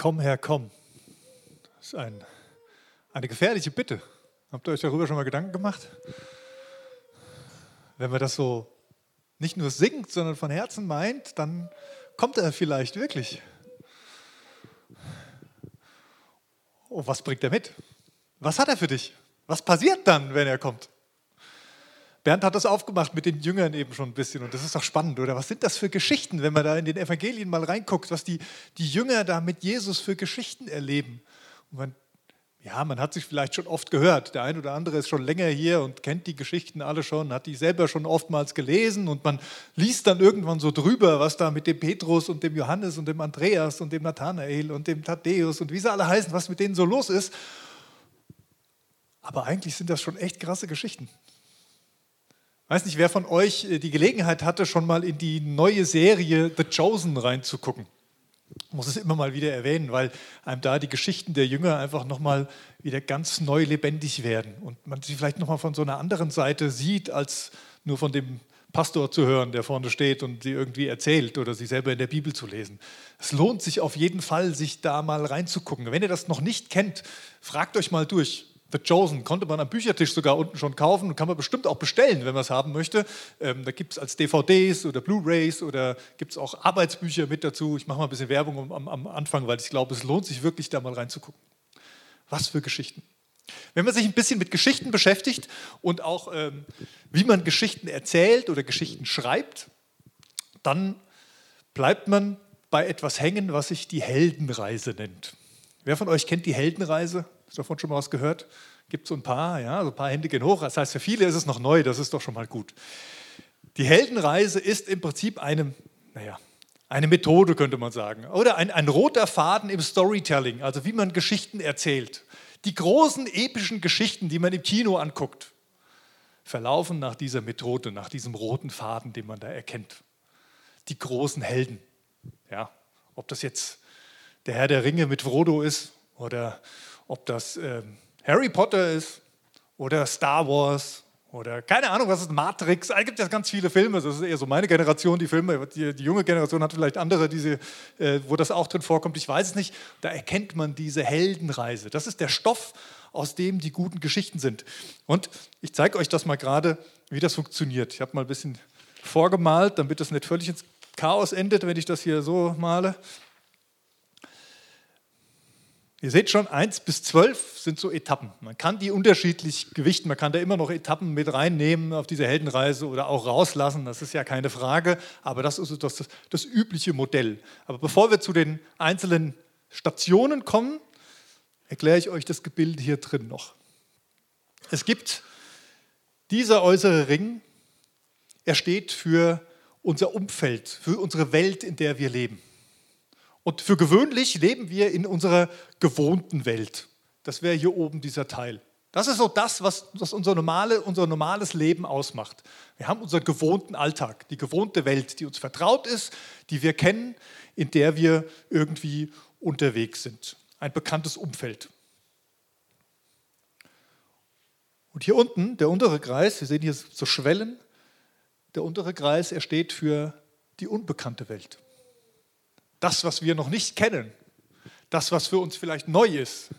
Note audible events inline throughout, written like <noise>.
Komm her, komm. Das ist ein, eine gefährliche Bitte. Habt ihr euch darüber schon mal Gedanken gemacht? Wenn man das so nicht nur singt, sondern von Herzen meint, dann kommt er vielleicht wirklich. Oh, was bringt er mit? Was hat er für dich? Was passiert dann, wenn er kommt? Bernd hat das aufgemacht mit den Jüngern eben schon ein bisschen und das ist doch spannend, oder? Was sind das für Geschichten, wenn man da in den Evangelien mal reinguckt, was die, die Jünger da mit Jesus für Geschichten erleben? Und man, ja, man hat sich vielleicht schon oft gehört. Der ein oder andere ist schon länger hier und kennt die Geschichten alle schon, hat die selber schon oftmals gelesen und man liest dann irgendwann so drüber, was da mit dem Petrus und dem Johannes und dem Andreas und dem Nathanael und dem Thaddäus und wie sie alle heißen, was mit denen so los ist. Aber eigentlich sind das schon echt krasse Geschichten weiß nicht, wer von euch äh, die Gelegenheit hatte, schon mal in die neue Serie The Chosen reinzugucken. Ich muss es immer mal wieder erwähnen, weil einem da die Geschichten der Jünger einfach nochmal wieder ganz neu lebendig werden und man sie vielleicht nochmal von so einer anderen Seite sieht, als nur von dem Pastor zu hören, der vorne steht und sie irgendwie erzählt oder sie selber in der Bibel zu lesen. Es lohnt sich auf jeden Fall, sich da mal reinzugucken. Wenn ihr das noch nicht kennt, fragt euch mal durch. The Chosen konnte man am Büchertisch sogar unten schon kaufen und kann man bestimmt auch bestellen, wenn man es haben möchte. Ähm, da gibt es als DVDs oder Blu-rays oder gibt es auch Arbeitsbücher mit dazu. Ich mache mal ein bisschen Werbung am, am Anfang, weil ich glaube, es lohnt sich wirklich, da mal reinzugucken. Was für Geschichten. Wenn man sich ein bisschen mit Geschichten beschäftigt und auch ähm, wie man Geschichten erzählt oder Geschichten schreibt, dann bleibt man bei etwas hängen, was sich die Heldenreise nennt. Wer von euch kennt die Heldenreise? Hast du davon schon mal was gehört? Gibt es so ein paar, ja, so ein paar Hände gehen hoch. Das heißt, für viele ist es noch neu, das ist doch schon mal gut. Die Heldenreise ist im Prinzip eine, naja, eine Methode, könnte man sagen. Oder ein, ein roter Faden im Storytelling, also wie man Geschichten erzählt. Die großen epischen Geschichten, die man im Kino anguckt, verlaufen nach dieser Methode, nach diesem roten Faden, den man da erkennt. Die großen Helden. Ja, ob das jetzt der Herr der Ringe mit Frodo ist oder ob das äh, Harry Potter ist oder Star Wars oder keine Ahnung, was ist Matrix. Es gibt ja ganz viele Filme. Das ist eher so meine Generation, die Filme. Die, die junge Generation hat vielleicht andere, diese, äh, wo das auch drin vorkommt. Ich weiß es nicht. Da erkennt man diese Heldenreise. Das ist der Stoff, aus dem die guten Geschichten sind. Und ich zeige euch das mal gerade, wie das funktioniert. Ich habe mal ein bisschen vorgemalt, damit das nicht völlig ins Chaos endet, wenn ich das hier so male. Ihr seht schon, 1 bis 12 sind so Etappen. Man kann die unterschiedlich gewichten, man kann da immer noch Etappen mit reinnehmen auf diese Heldenreise oder auch rauslassen, das ist ja keine Frage, aber das ist das, das, das übliche Modell. Aber bevor wir zu den einzelnen Stationen kommen, erkläre ich euch das Gebilde hier drin noch. Es gibt dieser äußere Ring, er steht für unser Umfeld, für unsere Welt, in der wir leben. Und für gewöhnlich leben wir in unserer gewohnten Welt. Das wäre hier oben dieser Teil. Das ist so das, was, was unser, normale, unser normales Leben ausmacht. Wir haben unseren gewohnten Alltag, die gewohnte Welt, die uns vertraut ist, die wir kennen, in der wir irgendwie unterwegs sind. Ein bekanntes Umfeld. Und hier unten, der untere Kreis, wir sehen hier so Schwellen, der untere Kreis, er steht für die unbekannte Welt das, was wir noch nicht kennen, das, was für uns vielleicht neu ist,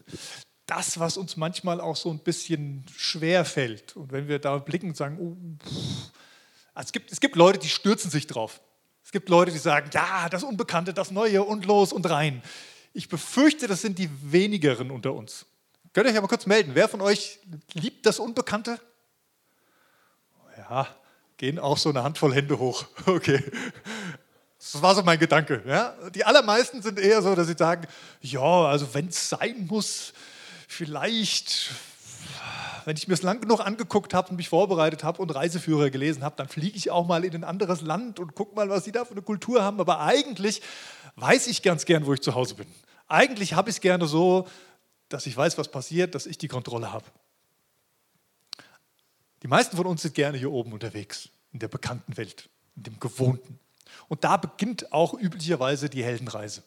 das, was uns manchmal auch so ein bisschen schwer fällt. Und wenn wir da blicken und sagen, oh, es, gibt, es gibt Leute, die stürzen sich drauf. Es gibt Leute, die sagen, ja, das Unbekannte, das Neue und los und rein. Ich befürchte, das sind die wenigeren unter uns. Könnt ihr euch aber kurz melden, wer von euch liebt das Unbekannte? Ja, gehen auch so eine Handvoll Hände hoch. <laughs> Okay. Das war so mein Gedanke. Ja? Die allermeisten sind eher so, dass sie sagen, ja, also wenn es sein muss, vielleicht, wenn ich mir es lang genug angeguckt habe und mich vorbereitet habe und Reiseführer gelesen habe, dann fliege ich auch mal in ein anderes Land und gucke mal, was sie da für eine Kultur haben. Aber eigentlich weiß ich ganz gern, wo ich zu Hause bin. Eigentlich habe ich es gerne so, dass ich weiß, was passiert, dass ich die Kontrolle habe. Die meisten von uns sind gerne hier oben unterwegs, in der bekannten Welt, in dem Gewohnten. Und da beginnt auch üblicherweise die Heldenreise.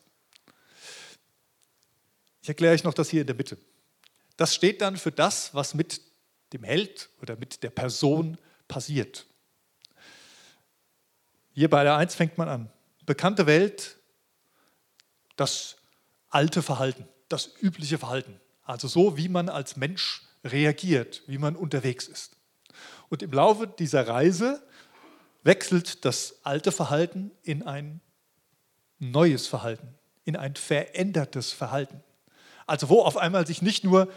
Ich erkläre euch noch das hier in der Mitte. Das steht dann für das, was mit dem Held oder mit der Person passiert. Hier bei der 1 fängt man an. Bekannte Welt, das alte Verhalten, das übliche Verhalten. Also so, wie man als Mensch reagiert, wie man unterwegs ist. Und im Laufe dieser Reise wechselt das alte Verhalten in ein neues Verhalten, in ein verändertes Verhalten. Also wo auf einmal sich nicht nur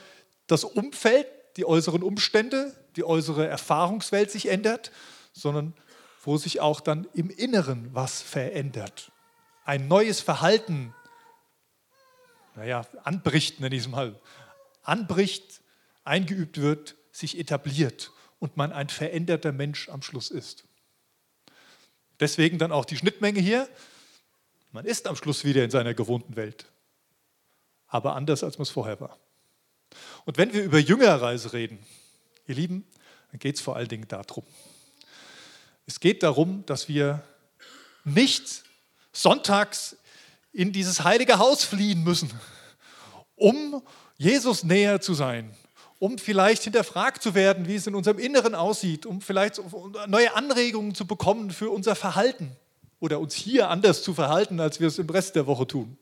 das Umfeld, die äußeren Umstände, die äußere Erfahrungswelt sich ändert, sondern wo sich auch dann im Inneren was verändert. Ein neues Verhalten, naja, anbricht, nenne ich es mal, anbricht, eingeübt wird, sich etabliert und man ein veränderter Mensch am Schluss ist. Deswegen dann auch die Schnittmenge hier. Man ist am Schluss wieder in seiner gewohnten Welt, aber anders, als man es vorher war. Und wenn wir über Jüngerreise reden, ihr Lieben, dann geht es vor allen Dingen darum. Es geht darum, dass wir nicht sonntags in dieses heilige Haus fliehen müssen, um Jesus näher zu sein, um vielleicht hinterfragt zu werden, wie es in unserem Inneren aussieht, um vielleicht neue Anregungen zu bekommen für unser Verhalten oder uns hier anders zu verhalten, als wir es im Rest der Woche tun.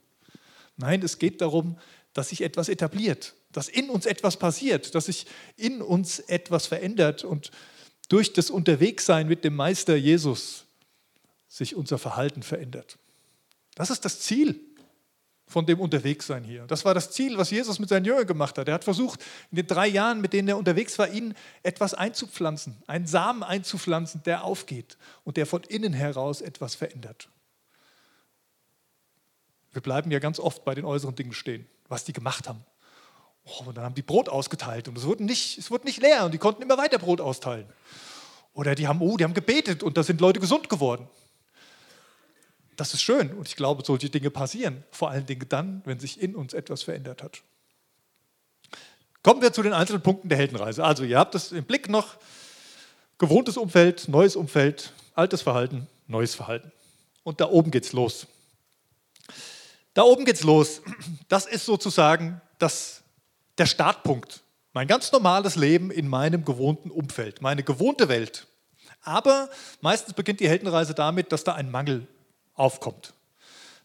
Nein, es geht darum, dass sich etwas etabliert, dass in uns etwas passiert, dass sich in uns etwas verändert und durch das Unterwegssein mit dem Meister Jesus sich unser Verhalten verändert. Das ist das Ziel von dem Unterwegssein hier. Das war das Ziel, was Jesus mit seinen Jüngern gemacht hat. Er hat versucht, in den drei Jahren, mit denen er unterwegs war, ihnen etwas einzupflanzen, einen Samen einzupflanzen, der aufgeht und der von innen heraus etwas verändert. Wir bleiben ja ganz oft bei den äußeren Dingen stehen, was die gemacht haben. Oh, und dann haben die Brot ausgeteilt und es wurde, nicht, es wurde nicht leer und die konnten immer weiter Brot austeilen. Oder die haben, oh, die haben gebetet und da sind Leute gesund geworden. Das ist schön und ich glaube, solche Dinge passieren, vor allen Dingen dann, wenn sich in uns etwas verändert hat. Kommen wir zu den einzelnen Punkten der Heldenreise. Also ihr habt es im Blick noch, gewohntes Umfeld, neues Umfeld, altes Verhalten, neues Verhalten. Und da oben geht's los. Da oben geht's los. Das ist sozusagen das, der Startpunkt. Mein ganz normales Leben in meinem gewohnten Umfeld, meine gewohnte Welt. Aber meistens beginnt die Heldenreise damit, dass da ein Mangel aufkommt.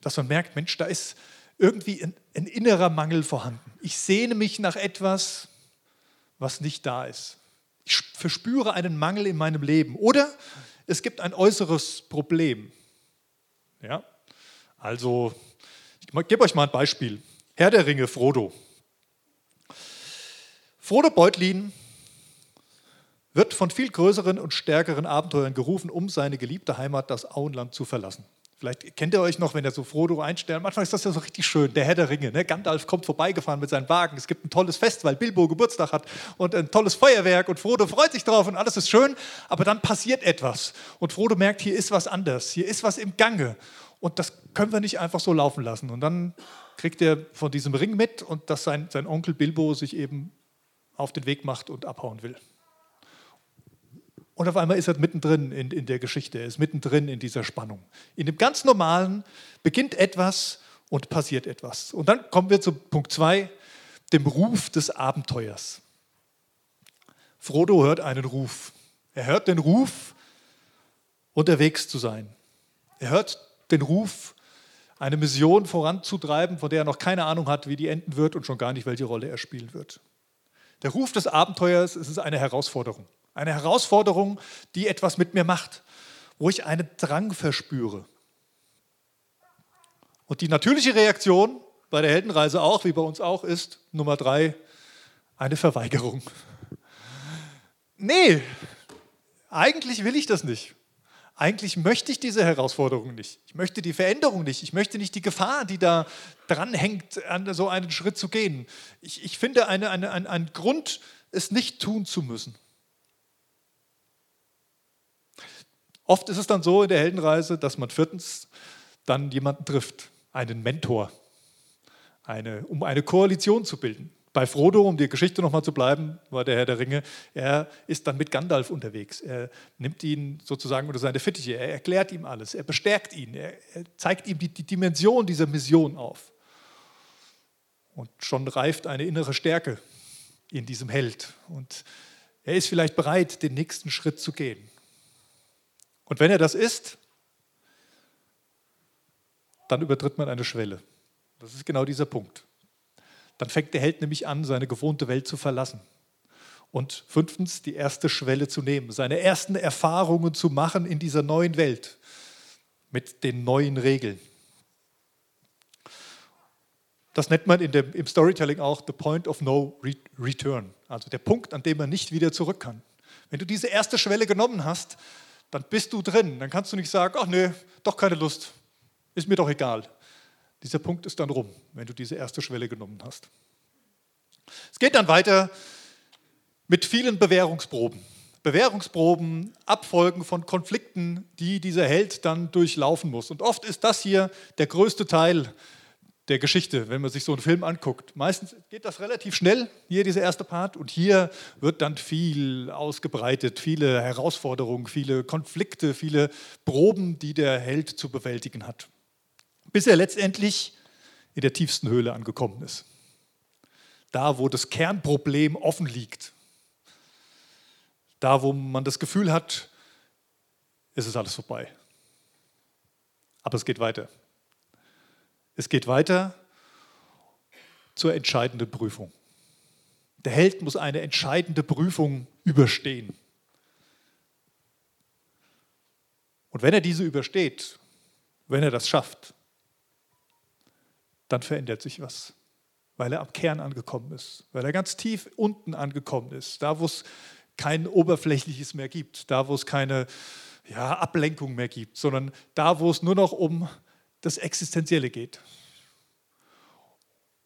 Dass man merkt, Mensch, da ist irgendwie ein, ein innerer Mangel vorhanden. Ich sehne mich nach etwas, was nicht da ist. Ich verspüre einen Mangel in meinem Leben. Oder es gibt ein äußeres Problem. Ja? Also, ich gebe euch mal ein Beispiel. Herr der Ringe, Frodo. Frodo Beutlin wird von viel größeren und stärkeren Abenteuern gerufen, um seine geliebte Heimat, das Auenland, zu verlassen. Vielleicht kennt ihr euch noch, wenn er so Frodo einstellt. Am Anfang ist das ja so richtig schön, der Herr der Ringe. Ne? Gandalf kommt vorbeigefahren mit seinem Wagen. Es gibt ein tolles Fest, weil Bilbo Geburtstag hat und ein tolles Feuerwerk und Frodo freut sich drauf und alles ist schön. Aber dann passiert etwas und Frodo merkt, hier ist was anders, hier ist was im Gange und das können wir nicht einfach so laufen lassen. Und dann kriegt er von diesem Ring mit und dass sein, sein Onkel Bilbo sich eben auf den Weg macht und abhauen will. Und auf einmal ist er mittendrin in, in der Geschichte, er ist mittendrin in dieser Spannung. In dem ganz Normalen beginnt etwas und passiert etwas. Und dann kommen wir zu Punkt 2, dem Ruf des Abenteuers. Frodo hört einen Ruf. Er hört den Ruf, unterwegs zu sein. Er hört den Ruf, eine Mission voranzutreiben, von der er noch keine Ahnung hat, wie die enden wird und schon gar nicht, welche Rolle er spielen wird. Der Ruf des Abenteuers ist eine Herausforderung. Eine Herausforderung, die etwas mit mir macht, wo ich einen Drang verspüre. Und die natürliche Reaktion bei der Heldenreise auch, wie bei uns auch, ist Nummer drei, eine Verweigerung. Nee, eigentlich will ich das nicht. Eigentlich möchte ich diese Herausforderung nicht. Ich möchte die Veränderung nicht. Ich möchte nicht die Gefahr, die da dranhängt, an so einen Schritt zu gehen. Ich, ich finde eine, eine, ein, einen Grund, es nicht tun zu müssen. Oft ist es dann so in der Heldenreise, dass man viertens dann jemanden trifft, einen Mentor, eine, um eine Koalition zu bilden. Bei Frodo, um die Geschichte nochmal zu bleiben, war der Herr der Ringe, er ist dann mit Gandalf unterwegs. Er nimmt ihn sozusagen unter seine Fittiche, er erklärt ihm alles, er bestärkt ihn, er, er zeigt ihm die, die Dimension dieser Mission auf. Und schon reift eine innere Stärke in diesem Held. Und er ist vielleicht bereit, den nächsten Schritt zu gehen. Und wenn er das ist, dann übertritt man eine Schwelle. Das ist genau dieser Punkt. Dann fängt der Held nämlich an, seine gewohnte Welt zu verlassen. Und fünftens, die erste Schwelle zu nehmen, seine ersten Erfahrungen zu machen in dieser neuen Welt mit den neuen Regeln. Das nennt man dem, im Storytelling auch the point of no return, also der Punkt, an dem man nicht wieder zurück kann. Wenn du diese erste Schwelle genommen hast, dann bist du drin. Dann kannst du nicht sagen, ach nee, doch keine Lust, ist mir doch egal. Dieser Punkt ist dann rum, wenn du diese erste Schwelle genommen hast. Es geht dann weiter mit vielen Bewährungsproben. Bewährungsproben, Abfolgen von Konflikten, die dieser Held dann durchlaufen muss. Und oft ist das hier der größte Teil der Geschichte, wenn man sich so einen Film anguckt. Meistens geht das relativ schnell, hier dieser erste Part, und hier wird dann viel ausgebreitet, viele Herausforderungen, viele Konflikte, viele Proben, die der Held zu bewältigen hat, bis er letztendlich in der tiefsten Höhle angekommen ist. Da, wo das Kernproblem offen liegt, da, wo man das Gefühl hat, es ist alles vorbei. Aber es geht weiter. Es geht weiter zur entscheidenden Prüfung. Der Held muss eine entscheidende Prüfung überstehen. Und wenn er diese übersteht, wenn er das schafft, dann verändert sich was, weil er am Kern angekommen ist, weil er ganz tief unten angekommen ist, da wo es kein Oberflächliches mehr gibt, da wo es keine ja, Ablenkung mehr gibt, sondern da wo es nur noch um das Existenzielle geht.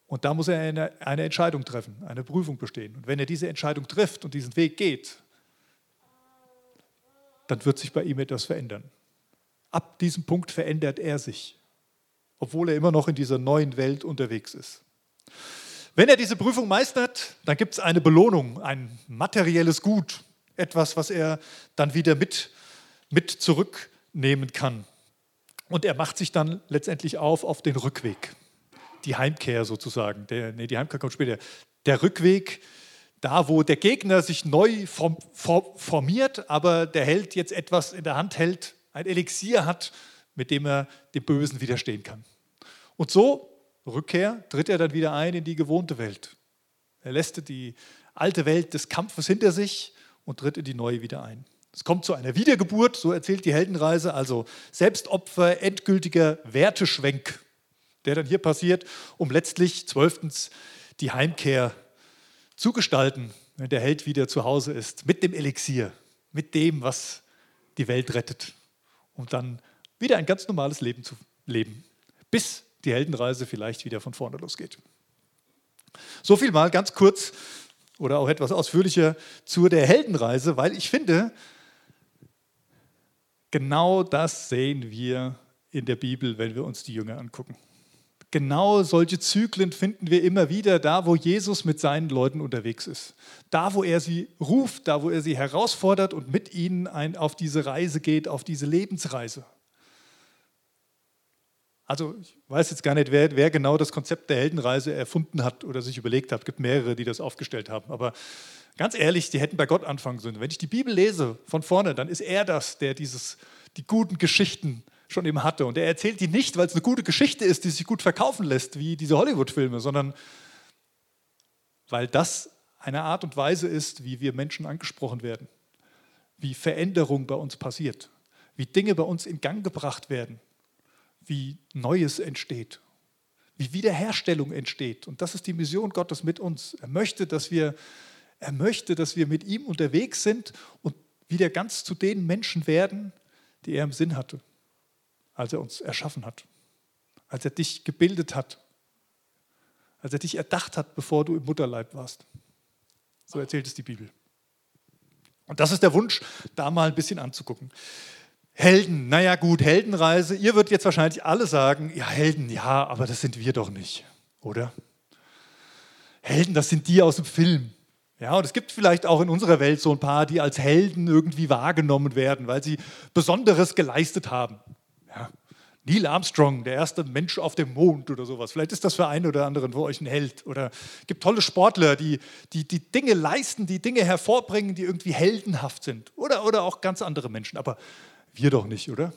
Und da muss er eine, eine, Entscheidung treffen, eine Prüfung bestehen. Und wenn er diese Entscheidung trifft und diesen Weg geht, dann wird sich bei ihm etwas verändern. Ab diesem Punkt verändert er sich, obwohl er immer noch in dieser neuen Welt unterwegs ist. Wenn er diese Prüfung meistert, dann gibt es eine Belohnung, ein materielles Gut, etwas, was er dann wieder mit, mit zurücknehmen kann. Und er macht sich dann letztendlich auf auf den Rückweg. Die Heimkehr sozusagen. Der, nee, die Heimkehr kommt später. Der Rückweg, da wo der Gegner sich neu form, formiert, aber der Held jetzt etwas in der Hand hält, ein Elixier hat, mit dem er dem Bösen widerstehen kann. Und so, Rückkehr, tritt er dann wieder ein in die gewohnte Welt. Er lässt die alte Welt des Kampfes hinter sich und tritt in die neue wieder ein. Es kommt zu einer Wiedergeburt, so erzählt die Heldenreise, also Selbstopfer, endgültiger Werteschwenk, der dann hier passiert, um letztlich zwölftens die Heimkehr zu gestalten, wenn der Held wieder zu Hause ist, mit dem Elixier, mit dem, was die Welt rettet, um dann wieder ein ganz normales Leben zu leben, bis die Heldenreise vielleicht wieder von vorne losgeht. So viel mal ganz kurz oder auch etwas ausführlicher zu der Heldenreise, weil ich finde, Genau das sehen wir in der Bibel, wenn wir uns die Jünger angucken. Genau solche Zyklen finden wir immer wieder da, wo Jesus mit seinen Leuten unterwegs ist. Da, wo er sie ruft, da, wo er sie herausfordert und mit ihnen ein, auf diese Reise geht, auf diese Lebensreise. Also ich weiß jetzt gar nicht, wer, wer, genau das Konzept der Heldenreise erfunden hat oder sich überlegt hat. Es gibt mehrere, die das aufgestellt haben. Aber Ganz ehrlich, die hätten bei Gott anfangen sollen. Wenn ich die Bibel lese von vorne, dann ist er das, der dieses, die guten Geschichten schon eben hatte. Und er erzählt die nicht, weil es eine gute Geschichte ist, die sich gut verkaufen lässt, wie diese Hollywood-Filme, sondern weil das eine Art und Weise ist, wie wir Menschen angesprochen werden, wie Veränderung bei uns passiert, wie Dinge bei uns in Gang gebracht werden, wie Neues entsteht, wie Wiederherstellung entsteht. Und das ist die Mission Gottes mit uns. Er möchte, dass wir er möchte, dass wir mit ihm unterwegs sind und wieder ganz zu den Menschen werden, die er im Sinn hatte, als er uns erschaffen hat, als er dich gebildet hat, als er dich erdacht hat, bevor du im Mutterleib warst. So erzählt es die Bibel. Und das ist der Wunsch, da mal ein bisschen anzugucken. Helden, naja gut, Heldenreise. Ihr würdet jetzt wahrscheinlich alle sagen, ja Helden, ja, aber das sind wir doch nicht, oder? Helden, das sind die aus dem Film. Ja, und es gibt vielleicht auch in unserer Welt so ein paar, die als Helden irgendwie wahrgenommen werden, weil sie Besonderes geleistet haben. Ja. Neil Armstrong, der erste Mensch auf dem Mond oder sowas. Vielleicht ist das für einen oder anderen für euch ein Held. Oder es gibt tolle Sportler, die, die die Dinge leisten, die Dinge hervorbringen, die irgendwie heldenhaft sind. Oder, oder auch ganz andere Menschen. Aber wir doch nicht, oder?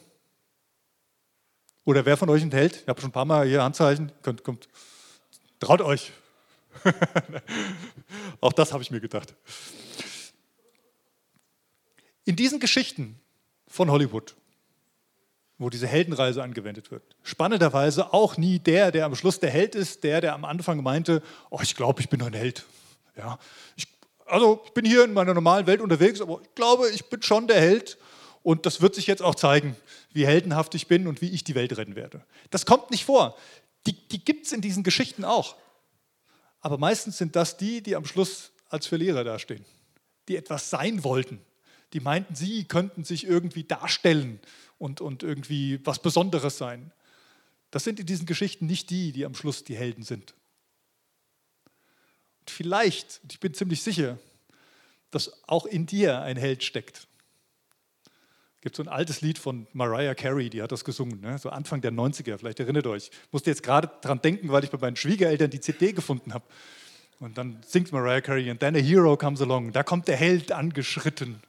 Oder wer von euch ein Held? Ich habe schon ein paar Mal hier Handzeichen. Kommt, kommt. Traut euch. <laughs> Auch das habe ich mir gedacht. In diesen Geschichten von Hollywood, wo diese Heldenreise angewendet wird, spannenderweise auch nie der, der am Schluss der Held ist, der, der am Anfang meinte, oh, ich glaube, ich bin ein Held. Ja, ich, also ich bin hier in meiner normalen Welt unterwegs, aber ich glaube, ich bin schon der Held. Und das wird sich jetzt auch zeigen, wie heldenhaft ich bin und wie ich die Welt retten werde. Das kommt nicht vor. Die, die gibt es in diesen Geschichten auch. Aber meistens sind das die, die am Schluss als Verlierer dastehen, die etwas sein wollten, die meinten, sie könnten sich irgendwie darstellen und, und irgendwie was Besonderes sein. Das sind in diesen Geschichten nicht die, die am Schluss die Helden sind. Und vielleicht, ich bin ziemlich sicher, dass auch in dir ein Held steckt. Gibt so ein altes Lied von Mariah Carey, die hat das gesungen, ne? so Anfang der 90er, vielleicht erinnert ihr euch. Ich musste jetzt gerade dran denken, weil ich bei meinen Schwiegereltern die CD gefunden habe. Und dann singt Mariah Carey, and then a hero comes along. Da kommt der Held angeschritten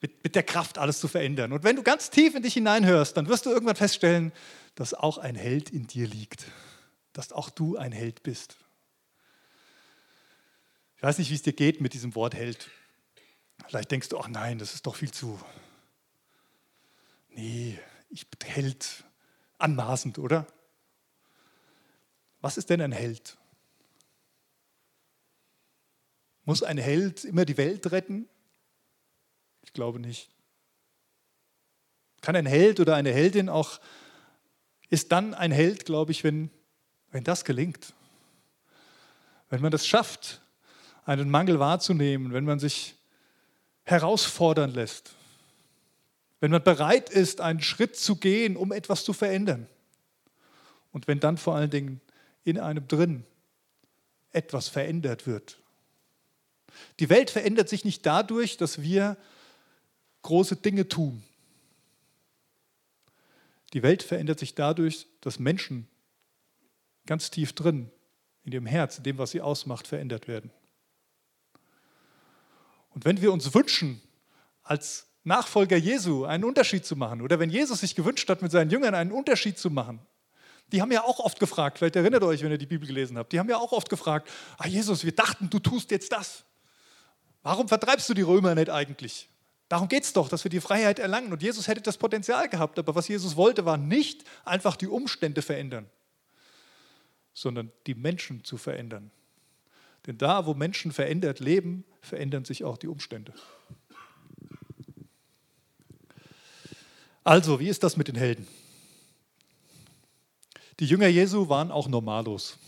mit, mit der Kraft, alles zu verändern. Und wenn du ganz tief in dich hineinhörst, dann wirst du irgendwann feststellen, dass auch ein Held in dir liegt, dass auch du ein Held bist. Ich weiß nicht, wie es dir geht mit diesem Wort Held. Vielleicht denkst du, ach nein, das ist doch viel zu. Nee, ich bin Held. Anmaßend, oder? Was ist denn ein Held? Muss ein Held immer die Welt retten? Ich glaube nicht. Kann ein Held oder eine Heldin auch, ist dann ein Held, glaube ich, wenn, wenn das gelingt. Wenn man das schafft, einen Mangel wahrzunehmen, wenn man sich herausfordern lässt, wenn man bereit ist, einen Schritt zu gehen, um etwas zu verändern. Und wenn dann vor allen Dingen in einem drin etwas verändert wird. Die Welt verändert sich nicht dadurch, dass wir große Dinge tun. Die Welt verändert sich dadurch, dass Menschen ganz tief drin, in ihrem Herz, in dem, was sie ausmacht, verändert werden. Und wenn wir uns wünschen, als Nachfolger Jesu einen Unterschied zu machen, oder wenn Jesus sich gewünscht hat, mit seinen Jüngern einen Unterschied zu machen, die haben ja auch oft gefragt, vielleicht erinnert euch, wenn ihr die Bibel gelesen habt, die haben ja auch oft gefragt, ah Jesus, wir dachten, du tust jetzt das. Warum vertreibst du die Römer nicht eigentlich? Darum geht es doch, dass wir die Freiheit erlangen. Und Jesus hätte das Potenzial gehabt, aber was Jesus wollte, war nicht einfach die Umstände verändern, sondern die Menschen zu verändern. Denn da, wo Menschen verändert leben, verändern sich auch die Umstände. Also, wie ist das mit den Helden? Die Jünger Jesu waren auch normallos.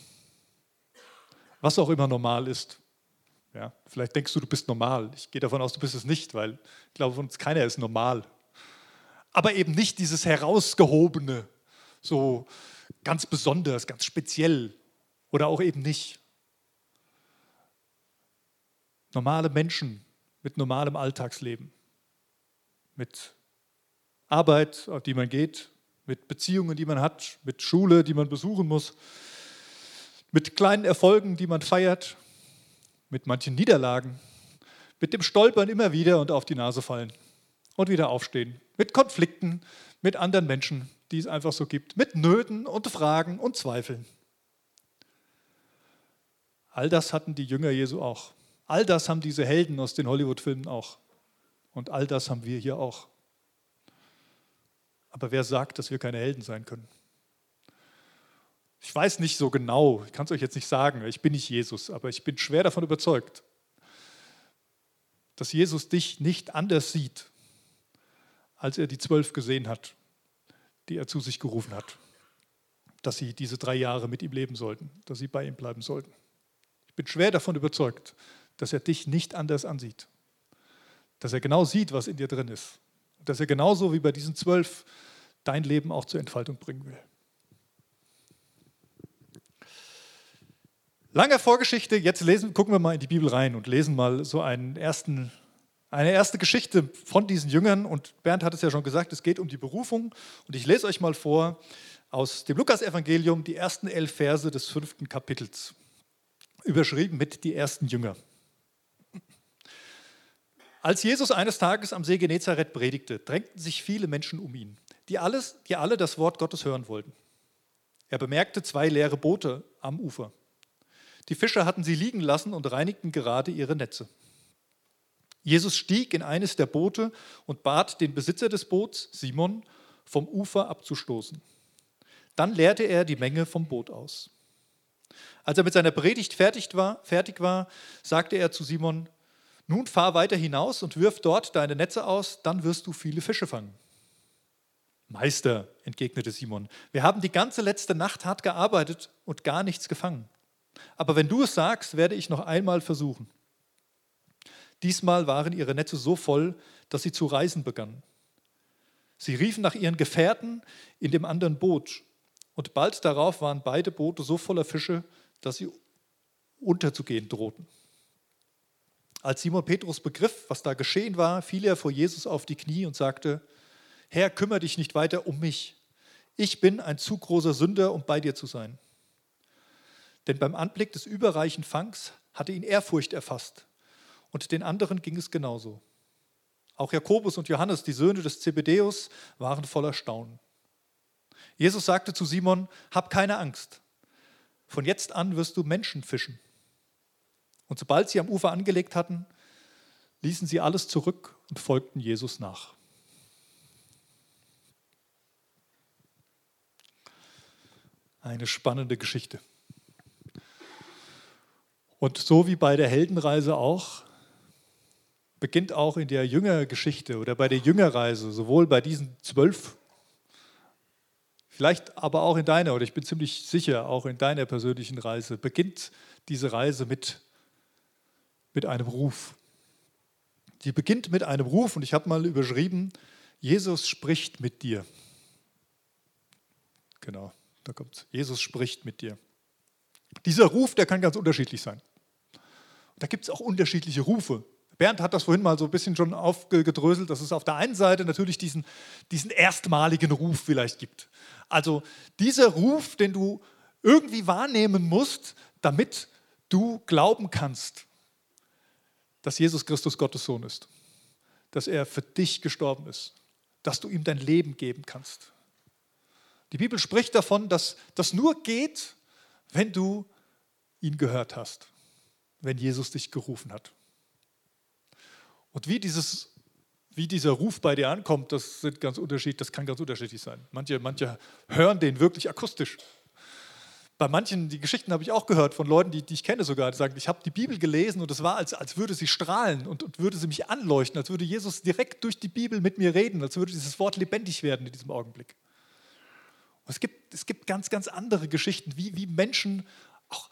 Was auch immer normal ist. Ja, vielleicht denkst du, du bist normal. Ich gehe davon aus, du bist es nicht, weil ich glaube, von uns keiner ist normal. Aber eben nicht dieses herausgehobene, so ganz besonders, ganz speziell oder auch eben nicht. Normale Menschen mit normalem Alltagsleben, mit Arbeit, auf die man geht, mit Beziehungen, die man hat, mit Schule, die man besuchen muss, mit kleinen Erfolgen, die man feiert, mit manchen Niederlagen, mit dem Stolpern immer wieder und auf die Nase fallen und wieder aufstehen, mit Konflikten mit anderen Menschen, die es einfach so gibt, mit Nöten und Fragen und Zweifeln. All das hatten die Jünger Jesu auch. All das haben diese Helden aus den Hollywood-Filmen auch. Und all das haben wir hier auch. Aber wer sagt, dass wir keine Helden sein können? Ich weiß nicht so genau, ich kann es euch jetzt nicht sagen, ich bin nicht Jesus, aber ich bin schwer davon überzeugt, dass Jesus dich nicht anders sieht, als er die zwölf gesehen hat, die er zu sich gerufen hat, dass sie diese drei Jahre mit ihm leben sollten, dass sie bei ihm bleiben sollten. Ich bin schwer davon überzeugt, dass er dich nicht anders ansieht, dass er genau sieht, was in dir drin ist, dass er genauso wie bei diesen zwölf dein Leben auch zur Entfaltung bringen will. Lange Vorgeschichte, jetzt lesen, gucken wir mal in die Bibel rein und lesen mal so einen ersten, eine erste Geschichte von diesen Jüngern. Und Bernd hat es ja schon gesagt, es geht um die Berufung. Und ich lese euch mal vor aus dem Lukasevangelium die ersten elf Verse des fünften Kapitels, überschrieben mit die ersten Jünger. Als Jesus eines Tages am See Genezareth predigte, drängten sich viele Menschen um ihn. die, alles, die alle das Wort Gottes hören wollten. Er bemerkte zwei leere Boote am Ufer. Die Fischer hatten sie liegen lassen und reinigten gerade ihre Netze. Jesus stieg in eines der Boote und bat den Besitzer des Boots, Simon, vom Ufer abzustoßen. Dann leerte er die Menge vom Boot aus. Als er mit seiner Predigt fertig war, fertig war, sagte er zu Simon, nun fahr weiter hinaus und wirf dort deine Netze aus, dann wirst du viele Fische fangen. Meister, entgegnete Simon, wir haben die ganze letzte Nacht hart gearbeitet und gar nichts gefangen. Aber wenn du es sagst, werde ich noch einmal versuchen. Diesmal waren ihre Netze so voll, dass sie zu reisen begannen. Sie riefen nach ihren Gefährten in dem anderen Boot, und bald darauf waren beide Boote so voller Fische, dass sie unterzugehen drohten. Als Simon Petrus begriff, was da geschehen war, fiel er vor Jesus auf die Knie und sagte, Herr, kümmere dich nicht weiter um mich. Ich bin ein zu großer Sünder, um bei dir zu sein. Denn beim Anblick des überreichen Fangs hatte ihn Ehrfurcht erfasst. Und den anderen ging es genauso. Auch Jakobus und Johannes, die Söhne des Zebedeus, waren voller Staunen. Jesus sagte zu Simon, hab keine Angst. Von jetzt an wirst du Menschen fischen. Und sobald sie am Ufer angelegt hatten, ließen sie alles zurück und folgten Jesus nach. Eine spannende Geschichte. Und so wie bei der Heldenreise auch, beginnt auch in der Jüngergeschichte oder bei der Jüngerreise, sowohl bei diesen zwölf, vielleicht aber auch in deiner, oder ich bin ziemlich sicher, auch in deiner persönlichen Reise, beginnt diese Reise mit, mit einem Ruf. Die beginnt mit einem Ruf und ich habe mal überschrieben, Jesus spricht mit dir. Genau. Da kommt Jesus spricht mit dir. Dieser Ruf, der kann ganz unterschiedlich sein. Da gibt es auch unterschiedliche Rufe. Bernd hat das vorhin mal so ein bisschen schon aufgedröselt, dass es auf der einen Seite natürlich diesen, diesen erstmaligen Ruf vielleicht gibt. Also dieser Ruf, den du irgendwie wahrnehmen musst, damit du glauben kannst, dass Jesus Christus Gottes Sohn ist, dass er für dich gestorben ist, dass du ihm dein Leben geben kannst. Die Bibel spricht davon, dass das nur geht, wenn du ihn gehört hast, wenn Jesus dich gerufen hat. Und wie, dieses, wie dieser Ruf bei dir ankommt, das, sind ganz unterschiedlich, das kann ganz unterschiedlich sein. Manche, manche hören den wirklich akustisch. Bei manchen, die Geschichten habe ich auch gehört von Leuten, die, die ich kenne sogar, die sagen, ich habe die Bibel gelesen und es war, als, als würde sie strahlen und, und würde sie mich anleuchten, als würde Jesus direkt durch die Bibel mit mir reden, als würde dieses Wort lebendig werden in diesem Augenblick. Es gibt, es gibt ganz, ganz andere Geschichten, wie, wie Menschen auch,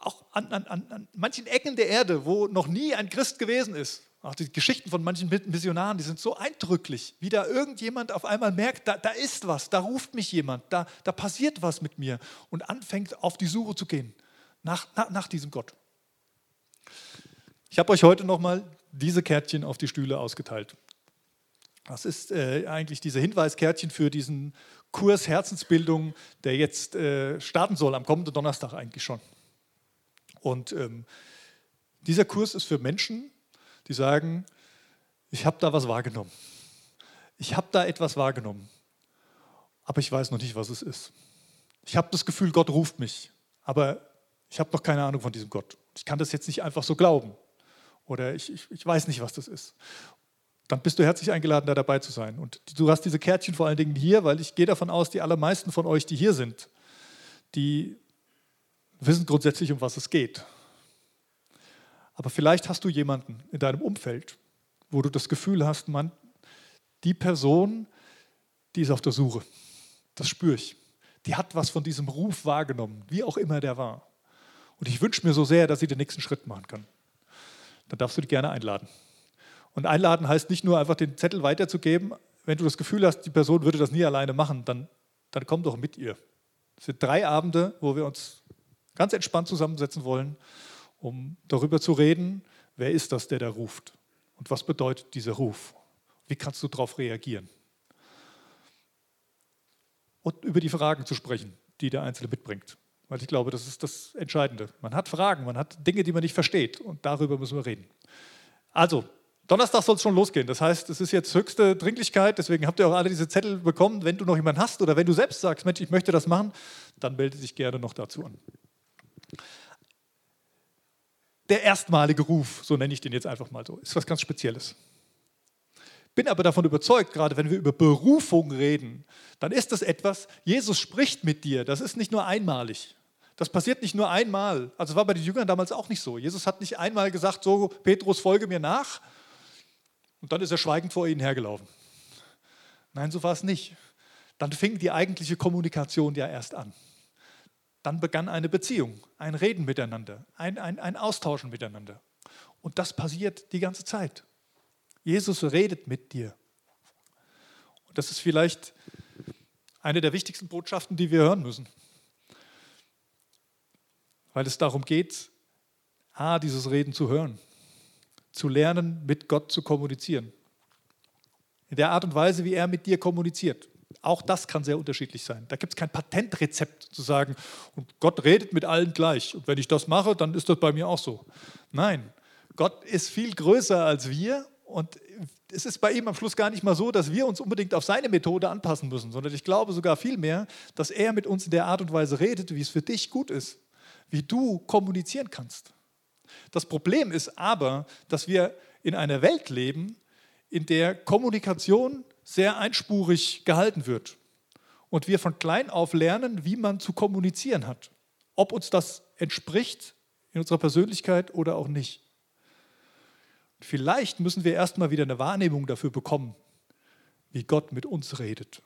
auch an, an, an manchen Ecken der Erde, wo noch nie ein Christ gewesen ist. Auch die Geschichten von manchen Missionaren, die sind so eindrücklich, wie da irgendjemand auf einmal merkt, da, da ist was, da ruft mich jemand, da, da passiert was mit mir und anfängt auf die Suche zu gehen nach, nach, nach diesem Gott. Ich habe euch heute nochmal diese Kärtchen auf die Stühle ausgeteilt. Das ist äh, eigentlich diese Hinweiskärtchen für diesen Kurs Herzensbildung, der jetzt äh, starten soll, am kommenden Donnerstag eigentlich schon. Und ähm, dieser Kurs ist für Menschen, die sagen, ich habe da was wahrgenommen. Ich habe da etwas wahrgenommen, aber ich weiß noch nicht, was es ist. Ich habe das Gefühl, Gott ruft mich, aber ich habe noch keine Ahnung von diesem Gott. Ich kann das jetzt nicht einfach so glauben oder ich, ich, ich weiß nicht, was das ist dann bist du herzlich eingeladen, da dabei zu sein. Und du hast diese Kärtchen vor allen Dingen hier, weil ich gehe davon aus, die allermeisten von euch, die hier sind, die wissen grundsätzlich, um was es geht. Aber vielleicht hast du jemanden in deinem Umfeld, wo du das Gefühl hast, man, die Person, die ist auf der Suche. Das spüre ich. Die hat was von diesem Ruf wahrgenommen, wie auch immer der war. Und ich wünsche mir so sehr, dass sie den nächsten Schritt machen kann. Dann darfst du die gerne einladen. Und einladen heißt nicht nur einfach den Zettel weiterzugeben. Wenn du das Gefühl hast, die Person würde das nie alleine machen, dann, dann komm doch mit ihr. Es sind drei Abende, wo wir uns ganz entspannt zusammensetzen wollen, um darüber zu reden, wer ist das, der da ruft? Und was bedeutet dieser Ruf? Wie kannst du darauf reagieren? Und über die Fragen zu sprechen, die der Einzelne mitbringt. Weil ich glaube, das ist das Entscheidende. Man hat Fragen, man hat Dinge, die man nicht versteht. Und darüber müssen wir reden. Also, Donnerstag soll es schon losgehen. Das heißt, es ist jetzt höchste Dringlichkeit. Deswegen habt ihr auch alle diese Zettel bekommen. Wenn du noch jemanden hast oder wenn du selbst sagst, Mensch, ich möchte das machen, dann melde dich gerne noch dazu an. Der erstmalige Ruf, so nenne ich den jetzt einfach mal so, ist was ganz Spezielles. Bin aber davon überzeugt, gerade wenn wir über Berufung reden, dann ist das etwas, Jesus spricht mit dir. Das ist nicht nur einmalig. Das passiert nicht nur einmal. Also war bei den Jüngern damals auch nicht so. Jesus hat nicht einmal gesagt, so Petrus, folge mir nach. Und dann ist er schweigend vor ihnen hergelaufen. Nein, so war es nicht. Dann fing die eigentliche Kommunikation ja erst an. Dann begann eine Beziehung, ein Reden miteinander, ein, ein, ein Austauschen miteinander. Und das passiert die ganze Zeit. Jesus redet mit dir. Und das ist vielleicht eine der wichtigsten Botschaften, die wir hören müssen weil es darum geht, A, dieses Reden zu hören, zu lernen, mit Gott zu kommunizieren. In der Art und Weise, wie er mit dir kommuniziert. Auch das kann sehr unterschiedlich sein. Da gibt es kein Patentrezept zu sagen, und Gott redet mit allen gleich. Und wenn ich das mache, dann ist das bei mir auch so. Nein, Gott ist viel größer als wir und es ist bei ihm am Schluss gar nicht mal so, dass wir uns unbedingt auf seine Methode anpassen müssen, sondern ich glaube sogar vielmehr, dass er mit uns in der Art und Weise redet, wie es für dich gut ist wie du kommunizieren kannst. Das Problem ist aber, dass wir in einer Welt leben, in der Kommunikation sehr einspurig gehalten wird und wir von klein auf lernen, wie man zu kommunizieren hat, ob uns das entspricht in unserer Persönlichkeit oder auch nicht. Vielleicht müssen wir erstmal wieder eine Wahrnehmung dafür bekommen, wie Gott mit uns redet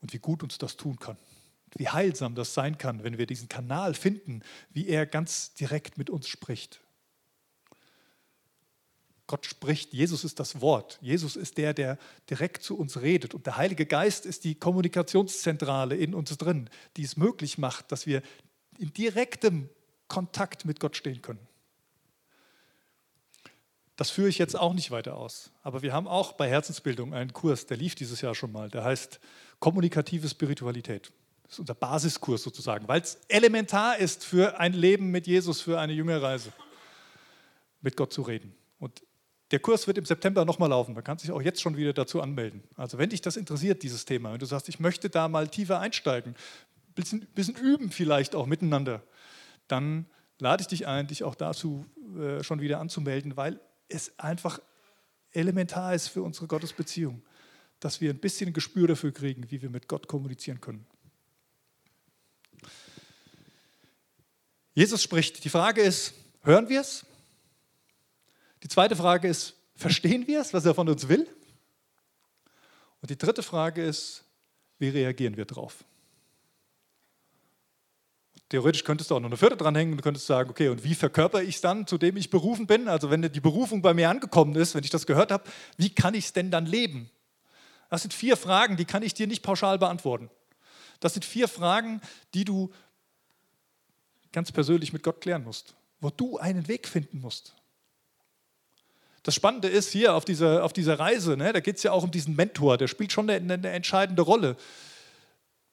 und wie gut uns das tun kann wie heilsam das sein kann, wenn wir diesen Kanal finden, wie er ganz direkt mit uns spricht. Gott spricht, Jesus ist das Wort. Jesus ist der, der direkt zu uns redet. Und der Heilige Geist ist die Kommunikationszentrale in uns drin, die es möglich macht, dass wir in direktem Kontakt mit Gott stehen können. Das führe ich jetzt auch nicht weiter aus. Aber wir haben auch bei Herzensbildung einen Kurs, der lief dieses Jahr schon mal, der heißt Kommunikative Spiritualität. Das ist unser Basiskurs sozusagen, weil es elementar ist für ein Leben mit Jesus, für eine Jüngerreise, mit Gott zu reden. Und der Kurs wird im September nochmal laufen. Man kann sich auch jetzt schon wieder dazu anmelden. Also wenn dich das interessiert, dieses Thema, wenn du sagst, ich möchte da mal tiefer einsteigen, ein bisschen, bisschen üben vielleicht auch miteinander, dann lade ich dich ein, dich auch dazu äh, schon wieder anzumelden, weil es einfach elementar ist für unsere Gottesbeziehung, dass wir ein bisschen Gespür dafür kriegen, wie wir mit Gott kommunizieren können. Jesus spricht. Die Frage ist, hören wir es? Die zweite Frage ist, verstehen wir es, was er von uns will? Und die dritte Frage ist, wie reagieren wir darauf? Theoretisch könntest du auch noch eine vierte dranhängen und könntest sagen, okay, und wie verkörper ich es dann, zu dem ich berufen bin? Also wenn die Berufung bei mir angekommen ist, wenn ich das gehört habe, wie kann ich es denn dann leben? Das sind vier Fragen, die kann ich dir nicht pauschal beantworten. Das sind vier Fragen, die du ganz persönlich mit Gott klären musst, wo du einen Weg finden musst. Das Spannende ist hier auf dieser, auf dieser Reise, ne, da geht es ja auch um diesen Mentor, der spielt schon eine, eine entscheidende Rolle.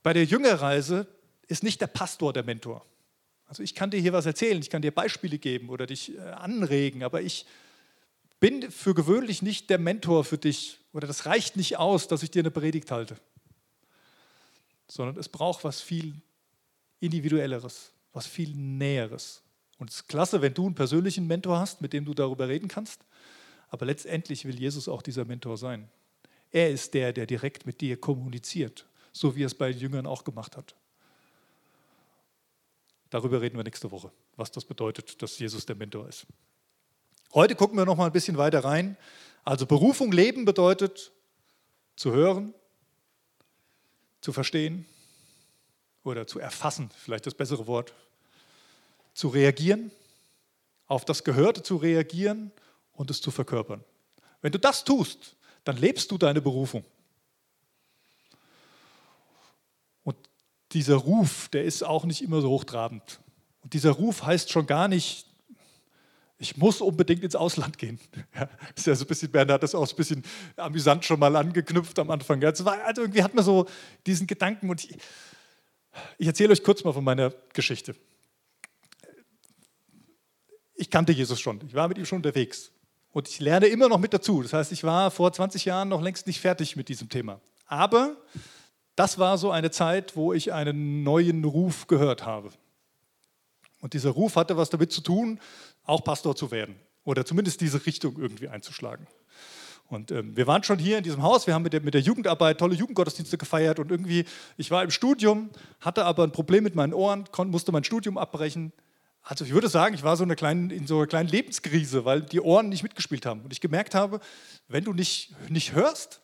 Bei der Jüngerreise ist nicht der Pastor der Mentor. Also ich kann dir hier was erzählen, ich kann dir Beispiele geben oder dich äh, anregen, aber ich bin für gewöhnlich nicht der Mentor für dich oder das reicht nicht aus, dass ich dir eine Predigt halte, sondern es braucht was viel individuelleres was viel Näheres. Und es ist klasse, wenn du einen persönlichen Mentor hast, mit dem du darüber reden kannst. Aber letztendlich will Jesus auch dieser Mentor sein. Er ist der, der direkt mit dir kommuniziert, so wie er es bei den Jüngern auch gemacht hat. Darüber reden wir nächste Woche, was das bedeutet, dass Jesus der Mentor ist. Heute gucken wir noch mal ein bisschen weiter rein. Also Berufung leben bedeutet zu hören, zu verstehen, oder zu erfassen, vielleicht das bessere Wort, zu reagieren, auf das Gehörte zu reagieren und es zu verkörpern. Wenn du das tust, dann lebst du deine Berufung. Und dieser Ruf, der ist auch nicht immer so hochtrabend. Und dieser Ruf heißt schon gar nicht, ich muss unbedingt ins Ausland gehen. <laughs> Ja, ist ja so ein bisschen, Bernhard hat das auch ein bisschen amüsant schon mal angeknüpft am Anfang. Also irgendwie hat man so diesen Gedanken und ich, ich erzähle euch kurz mal von meiner Geschichte. Ich kannte Jesus schon, ich war mit ihm schon unterwegs. Und ich lerne immer noch mit dazu. Das heißt, ich war vor 20 Jahren noch längst nicht fertig mit diesem Thema. Aber das war so eine Zeit, wo ich einen neuen Ruf gehört habe. Und dieser Ruf hatte was damit zu tun, auch Pastor zu werden oder zumindest diese Richtung irgendwie einzuschlagen. Und ähm, wir waren schon hier in diesem Haus, wir haben mit der, mit der Jugendarbeit tolle Jugendgottesdienste gefeiert und irgendwie, ich war im Studium, hatte aber ein Problem mit meinen Ohren, musste mein Studium abbrechen. Also ich würde sagen, ich war so eine kleine, in so einer kleinen Lebenskrise, weil die Ohren nicht mitgespielt haben. Und ich gemerkt habe, wenn du nicht, nicht hörst,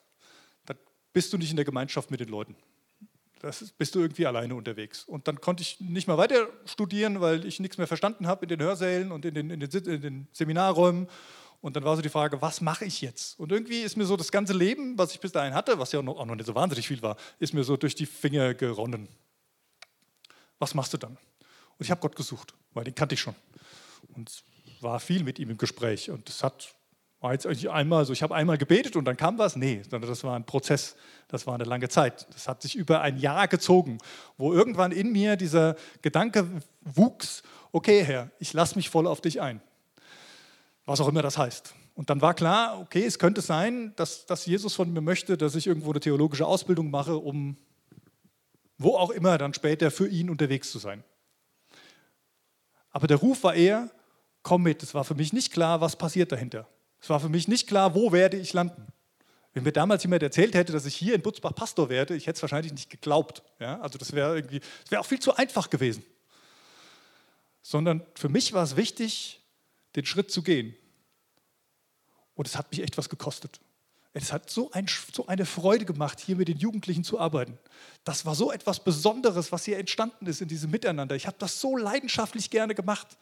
dann bist du nicht in der Gemeinschaft mit den Leuten. Das bist du irgendwie alleine unterwegs. Und dann konnte ich nicht mehr weiter studieren, weil ich nichts mehr verstanden habe in den Hörsälen und in den, in den, in den Seminarräumen. Und dann war so die Frage, was mache ich jetzt? Und irgendwie ist mir so das ganze Leben, was ich bis dahin hatte, was ja auch noch, auch noch nicht so wahnsinnig viel war, ist mir so durch die Finger geronnen. Was machst du dann? Und ich habe Gott gesucht, weil den kannte ich schon. Und war viel mit ihm im Gespräch. Und es hat war jetzt einmal so, ich habe einmal gebetet und dann kam was? Nee, sondern das war ein Prozess, das war eine lange Zeit. Das hat sich über ein Jahr gezogen, wo irgendwann in mir dieser Gedanke wuchs, okay Herr, ich lasse mich voll auf dich ein. Was auch immer das heißt. Und dann war klar, okay, es könnte sein, dass, dass Jesus von mir möchte, dass ich irgendwo eine theologische Ausbildung mache, um wo auch immer dann später für ihn unterwegs zu sein. Aber der Ruf war eher, komm mit. Es war für mich nicht klar, was passiert dahinter. Es war für mich nicht klar, wo werde ich landen. Wenn mir damals jemand erzählt hätte, dass ich hier in Butzbach Pastor werde, ich hätte es wahrscheinlich nicht geglaubt. Ja? Also das wäre irgendwie, das wäre auch viel zu einfach gewesen. Sondern für mich war es wichtig, den Schritt zu gehen. Und es hat mich echt was gekostet. Es hat so, ein, so, eine Freude gemacht, hier mit den Jugendlichen zu arbeiten. Das war so etwas Besonderes, was hier entstanden ist in diesem Miteinander. Ich habe das so leidenschaftlich gerne gemacht.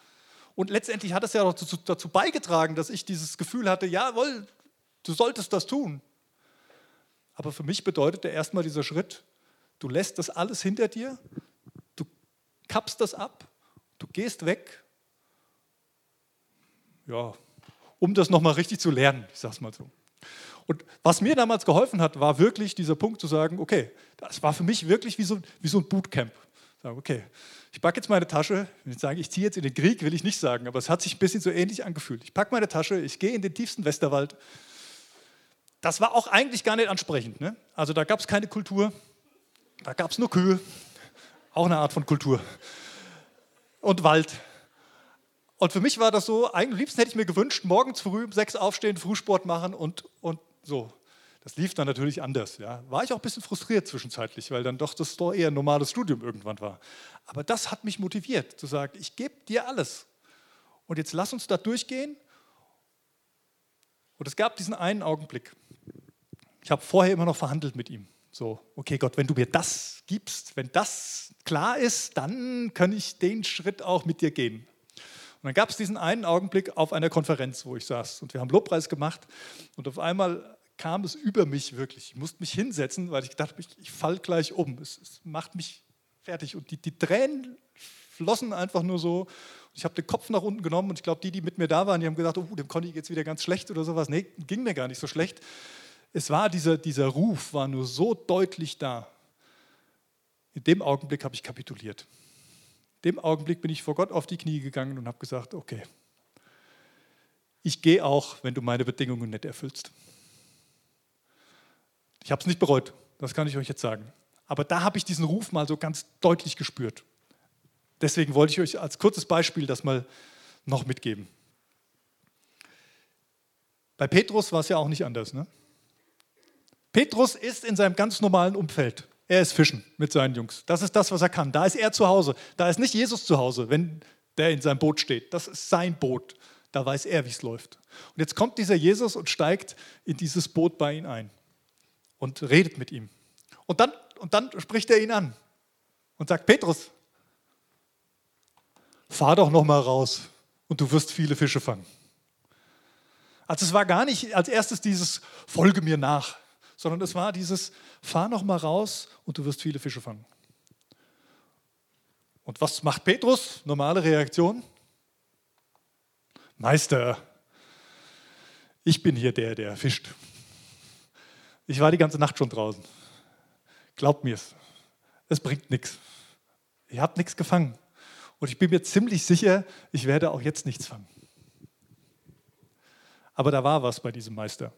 Und letztendlich hat es ja auch dazu, dazu beigetragen, dass ich dieses Gefühl hatte, jawohl, du solltest das tun. Aber für mich bedeutete erstmal dieser Schritt, du lässt das alles hinter dir, du kappst das ab, du gehst weg, ja, um das nochmal richtig zu lernen, ich sage es mal so. Und was mir damals geholfen hat, war wirklich dieser Punkt zu sagen, okay, das war für mich wirklich wie so, wie so ein Bootcamp. Sagen, okay, ich packe jetzt meine Tasche, ich sage, ich ziehe jetzt in den Krieg, will ich nicht sagen, aber es hat sich ein bisschen so ähnlich angefühlt. Ich packe meine Tasche, ich gehe in den tiefsten Westerwald. Das war auch eigentlich gar nicht ansprechend. Ne? Also da gab es keine Kultur, da gab es nur Kühe, auch eine Art von Kultur. Und Wald. Und für mich war das so, eigentlich liebsten hätte ich mir gewünscht, morgens früh um sechs aufstehen, Frühsport machen und, und so. Das lief dann natürlich anders. Ja. War ich auch ein bisschen frustriert zwischenzeitlich, weil dann doch das doch eher ein normales Studium irgendwann war. Aber das hat mich motiviert, zu sagen, ich gebe dir alles. Und jetzt lass uns da durchgehen. Und es gab diesen einen Augenblick. Ich habe vorher immer noch verhandelt mit ihm. So, okay Gott, wenn du mir das gibst, wenn das klar ist, dann kann ich den Schritt auch mit dir gehen. Und dann gab es diesen einen Augenblick auf einer Konferenz, wo ich saß und wir haben Lobpreis gemacht und auf einmal kam es über mich wirklich. Ich musste mich hinsetzen, weil ich dachte, ich, ich fall gleich um. Es, es, macht mich fertig. Und die, die Tränen flossen einfach nur so. Ich habe den Kopf nach unten genommen und ich glaube, die, die mit mir da waren, die haben gedacht, oh, dem Conny geht es wieder ganz schlecht oder sowas. Nee, ging mir gar nicht so schlecht. Es war dieser, dieser Ruf, war nur so deutlich da. In dem Augenblick habe ich kapituliert. In dem Augenblick bin ich vor Gott auf die Knie gegangen und habe gesagt, okay, ich gehe auch, wenn du meine Bedingungen nicht erfüllst. Ich habe es nicht bereut, das kann ich euch jetzt sagen. Aber da habe ich diesen Ruf mal so ganz deutlich gespürt. Deswegen wollte ich euch als kurzes Beispiel das mal noch mitgeben. Bei Petrus war es ja auch nicht anders. Ne? Petrus ist in seinem ganz normalen Umfeld. Er ist Fischen mit seinen Jungs. Das ist das, was er kann. Da ist er zu Hause. Da ist nicht Jesus zu Hause, wenn der in seinem Boot steht. Das ist sein Boot. Da weiß er, wie es läuft. Und jetzt kommt dieser Jesus und steigt in dieses Boot bei ihm ein und redet mit ihm. Und dann, und dann spricht er ihn an und sagt, Petrus, fahr doch noch mal raus und du wirst viele Fische fangen. Also es war gar nicht als erstes dieses Folge mir nach, sondern es war dieses Fahr noch mal raus und du wirst viele Fische fangen. Und was macht Petrus? Normale Reaktion? Meister, ich bin hier der, der fischt. Ich war die ganze Nacht schon draußen. Glaubt mir es. Es bringt nichts. Ihr habt nichts gefangen. Und ich bin mir ziemlich sicher, ich werde auch jetzt nichts fangen. Aber da war was bei diesem Meister.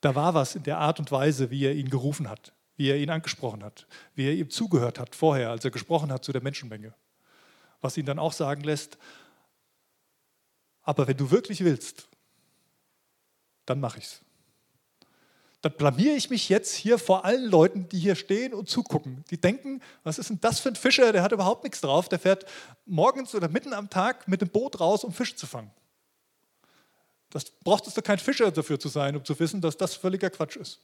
Da war was in der Art und Weise, wie er ihn gerufen hat, wie er ihn angesprochen hat, wie er ihm zugehört hat vorher, als er gesprochen hat zu der Menschenmenge. Was ihn dann auch sagen lässt, aber wenn du wirklich willst, dann mache ich's. Dann blamiere ich mich jetzt hier vor allen Leuten, die hier stehen und zugucken. Die denken, was ist denn das für ein Fischer? Der hat überhaupt nichts drauf. Der fährt morgens oder mitten am Tag mit dem Boot raus, um Fische zu fangen. Das braucht es doch kein Fischer dafür zu sein, um zu wissen, dass das völliger Quatsch ist.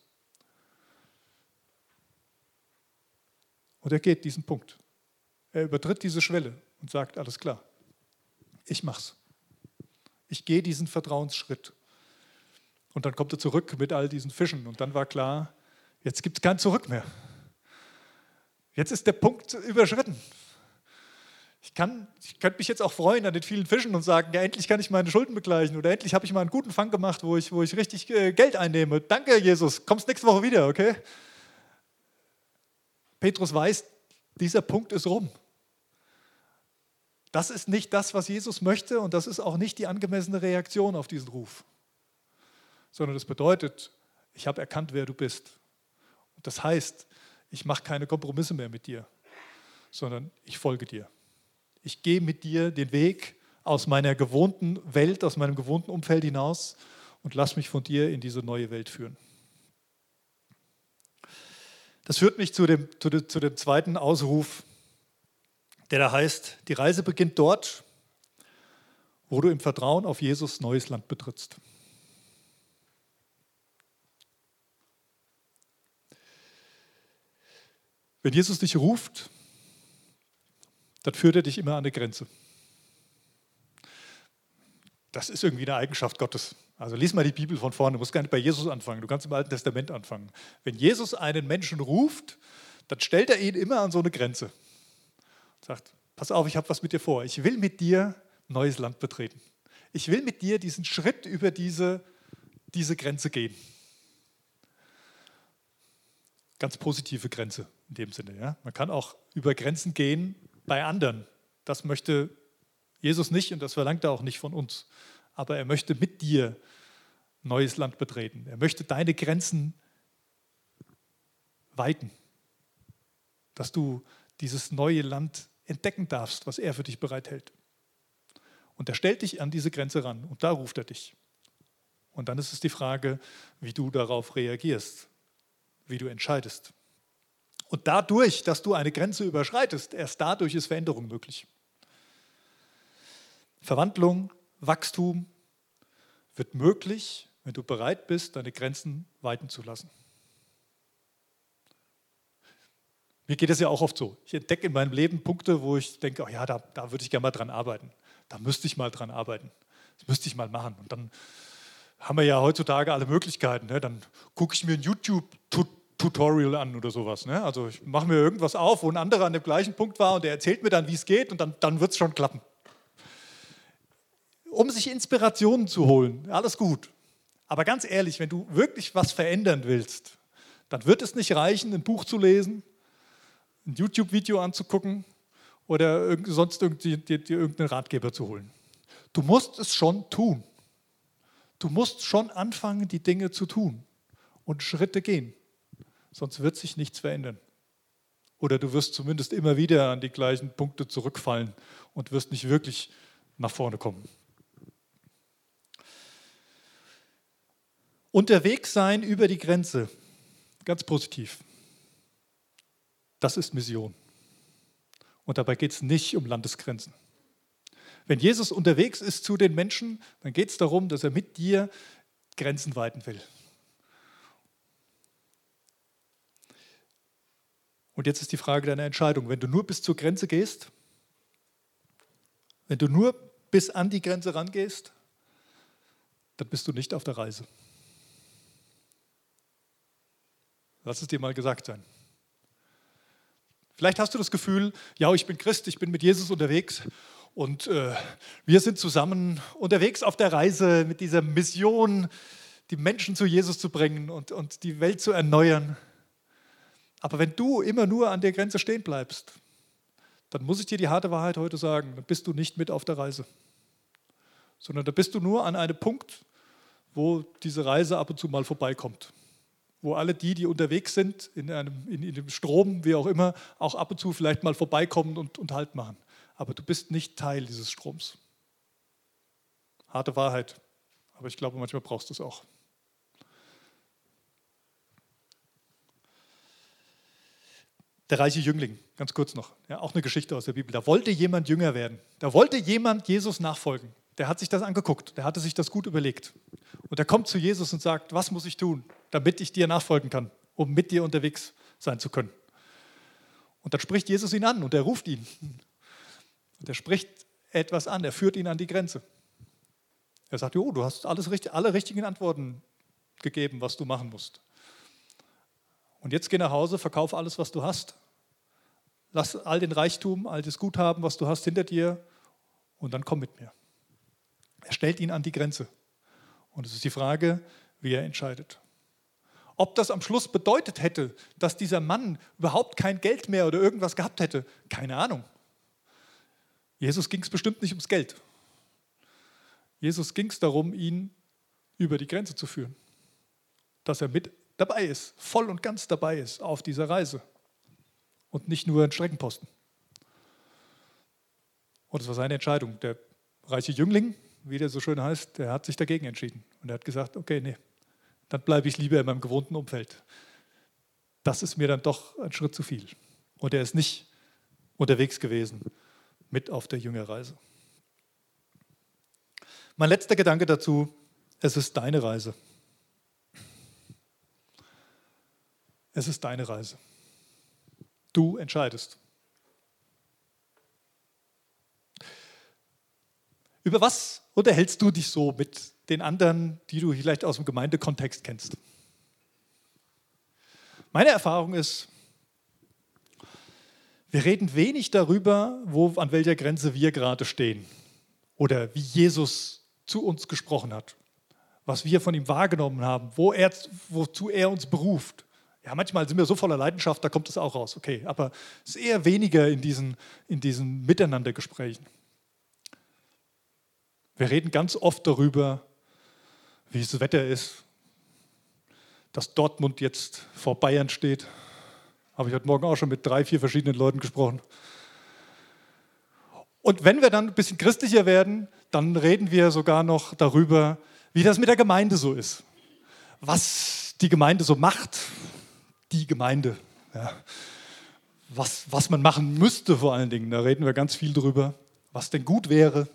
Und er geht diesen Punkt. Er übertritt diese Schwelle und sagt, alles klar, ich mach's. Ich gehe diesen Vertrauensschritt. Und dann kommt er zurück mit all diesen Fischen. Und dann war klar, jetzt gibt es kein Zurück mehr. Jetzt ist der Punkt überschritten. Ich, kann, ich könnte mich jetzt auch freuen an den vielen Fischen und sagen, ja, endlich kann ich meine Schulden begleichen oder endlich habe ich mal einen guten Fang gemacht, wo ich, wo ich richtig äh, Geld einnehme. Danke, Jesus, kommst nächste Woche wieder, okay? Petrus weiß, dieser Punkt ist rum. Das ist nicht das, was Jesus möchte und das ist auch nicht die angemessene Reaktion auf diesen Ruf, sondern das bedeutet, ich habe erkannt, wer du bist. Und das heißt, ich mache keine Kompromisse mehr mit dir, sondern ich folge dir. Ich gehe mit dir den Weg aus meiner gewohnten Welt, aus meinem gewohnten Umfeld hinaus und lass mich von dir in diese neue Welt führen. Das führt mich zu dem, zu dem, zu dem zweiten Ausruf, der da heißt, die Reise beginnt dort, wo du im Vertrauen auf Jesus neues Land betrittst. Wenn Jesus dich ruft, dann führt er dich immer an eine Grenze. Das ist irgendwie eine Eigenschaft Gottes. Also lies mal die Bibel von vorne, du musst gar nicht bei Jesus anfangen, du kannst im Alten Testament anfangen. Wenn Jesus einen Menschen ruft, dann stellt er ihn immer an so eine Grenze. Sagt, pass auf, ich habe was mit dir vor. Ich will mit dir neues Land betreten. Ich will mit dir diesen Schritt über diese, diese Grenze gehen. Ganz positive Grenze in dem Sinne. Ja? Man kann auch über Grenzen gehen, bei anderen. Das möchte Jesus nicht und das verlangt er auch nicht von uns. Aber er möchte mit dir neues Land betreten. Er möchte deine Grenzen weiten, dass du dieses neue Land entdecken darfst, was er für dich bereithält. Und er stellt dich an diese Grenze ran und da ruft er dich. Und dann ist es die Frage, wie du darauf reagierst, wie du entscheidest. Und dadurch, dass du eine Grenze überschreitest, erst dadurch ist Veränderung möglich. Verwandlung, Wachstum wird möglich, wenn du bereit bist, deine Grenzen weiten zu lassen. Mir geht es ja auch oft so. Ich entdecke in meinem Leben Punkte, wo ich denke, oh ja, da, da würde ich gerne mal dran arbeiten. Da müsste ich mal dran arbeiten. Das müsste ich mal machen. Und dann haben wir ja heutzutage alle Möglichkeiten. Ne? Dann gucke ich mir ein YouTube-Tutorial Tutorial an oder sowas. Ne? Also ich mache mir irgendwas auf, wo ein anderer an dem gleichen Punkt war und der erzählt mir dann, wie es geht und dann, dann wird es schon klappen. Um sich Inspirationen zu holen, alles gut. Aber ganz ehrlich, wenn du wirklich was verändern willst, dann wird es nicht reichen, ein Buch zu lesen, ein YouTube-Video anzugucken oder sonst dir, irgendeinen Ratgeber zu holen. Du musst es schon tun. Du musst schon anfangen, die Dinge zu tun und Schritte gehen sonst wird sich nichts verändern. Oder du wirst zumindest immer wieder an die gleichen Punkte zurückfallen und wirst nicht wirklich nach vorne kommen. Unterwegs sein über die Grenze, ganz positiv. Das ist Mission. Und dabei geht es nicht um Landesgrenzen. Wenn Jesus unterwegs ist zu den Menschen, dann geht es darum, dass er mit dir Grenzen weiten will. Und jetzt ist die Frage deiner Entscheidung. Wenn du nur bis zur Grenze gehst, wenn du nur bis an die Grenze rangehst, dann bist du nicht auf der Reise. Lass es dir mal gesagt sein. Vielleicht hast du das Gefühl, ja, ich bin Christ, ich bin mit Jesus unterwegs und äh, wir sind zusammen unterwegs auf der Reise mit dieser Mission, die Menschen zu Jesus zu bringen und, und die Welt zu erneuern. Aber wenn du immer nur an der Grenze stehen bleibst, dann muss ich dir die harte Wahrheit heute sagen, dann bist du nicht mit auf der Reise, sondern da bist du nur an einem Punkt, wo diese Reise ab und zu mal vorbeikommt. Wo alle die, die unterwegs sind, in einem, in, in dem Strom, wie auch immer, auch ab und zu vielleicht mal vorbeikommen und, und Halt machen. Aber du bist nicht Teil dieses Stroms. Harte Wahrheit. Aber ich glaube, manchmal brauchst du es auch. Der reiche Jüngling, ganz kurz noch, ja, auch eine Geschichte aus der Bibel. Da wollte jemand jünger werden. Da wollte jemand Jesus nachfolgen. Der hat sich das angeguckt, der hatte sich das gut überlegt. Und er kommt zu Jesus und sagt, was muss ich tun, damit ich dir nachfolgen kann, um mit dir unterwegs sein zu können. Und dann spricht Jesus ihn an und er ruft ihn. Und er spricht etwas an, er führt ihn an die Grenze. Er sagt, jo, du hast alles, alle richtigen Antworten gegeben, was du machen musst. Und jetzt geh nach Hause, verkauf alles, was du hast. Lass all den Reichtum, all das Guthaben, was du hast, hinter dir und dann komm mit mir. Er stellt ihn an die Grenze. Und es ist die Frage, wie er entscheidet. Ob das am Schluss bedeutet hätte, dass dieser Mann überhaupt kein Geld mehr oder irgendwas gehabt hätte, keine Ahnung. Jesus ging es bestimmt nicht ums Geld. Jesus ging es darum, ihn über die Grenze zu führen. Dass er mit dabei ist, voll und ganz dabei ist auf dieser Reise und nicht nur ein Streckenposten. Und es war seine Entscheidung. Der reiche Jüngling, wie der so schön heißt, der hat sich dagegen entschieden. Und er hat gesagt, okay, nee, dann bleibe ich lieber in meinem gewohnten Umfeld. Das ist mir dann doch ein Schritt zu viel. Und er ist nicht unterwegs gewesen mit auf der Jüngerreise. Mein letzter Gedanke dazu, es ist deine Reise. Es ist deine Reise. Du entscheidest. Über was unterhältst du dich so mit den anderen, die du vielleicht aus dem Gemeindekontext kennst? Meine Erfahrung ist, wir reden wenig darüber, wo, an welcher Grenze wir gerade stehen oder wie Jesus zu uns gesprochen hat, was wir von ihm wahrgenommen haben, wo er, wozu er uns beruft. Ja, manchmal sind wir so voller Leidenschaft, da kommt es auch raus, okay, aber es ist eher weniger in diesen, in diesen Miteinandergesprächen. Wir reden ganz oft darüber, wie das Wetter ist, dass Dortmund jetzt vor Bayern steht. Habe ich heute Morgen auch schon mit drei, vier verschiedenen Leuten gesprochen. Und wenn wir dann ein bisschen christlicher werden, dann reden wir sogar noch darüber, wie das mit der Gemeinde so ist. Was die Gemeinde so macht, die Gemeinde. Ja. Was, was man machen müsste vor allen Dingen, da reden wir ganz viel drüber, was denn gut wäre.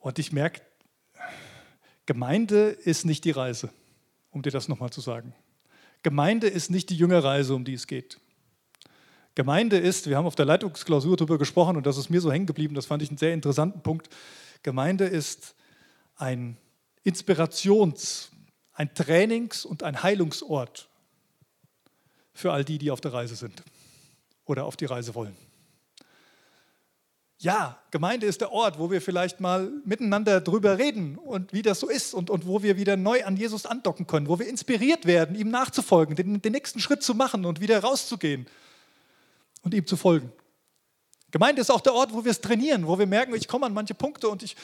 Und ich merke, Gemeinde ist nicht die Reise, um dir das nochmal zu sagen. Gemeinde ist nicht die Jüngerreise, um die es geht. Gemeinde ist, wir haben auf der Leitungsklausur darüber gesprochen und das ist mir so hängen geblieben, das fand ich einen sehr interessanten Punkt. Gemeinde ist ein Inspirations- ein Trainings- und ein Heilungsort für all die, die auf der Reise sind oder auf die Reise wollen. Ja, Gemeinde ist der Ort, wo wir vielleicht mal miteinander drüber reden und wie das so ist und, und wo wir wieder neu an Jesus andocken können, wo wir inspiriert werden, ihm nachzufolgen, den, den nächsten Schritt zu machen und wieder rauszugehen und ihm zu folgen. Gemeinde ist auch der Ort, wo wir es trainieren, wo wir merken, ich komme an manche Punkte und ich,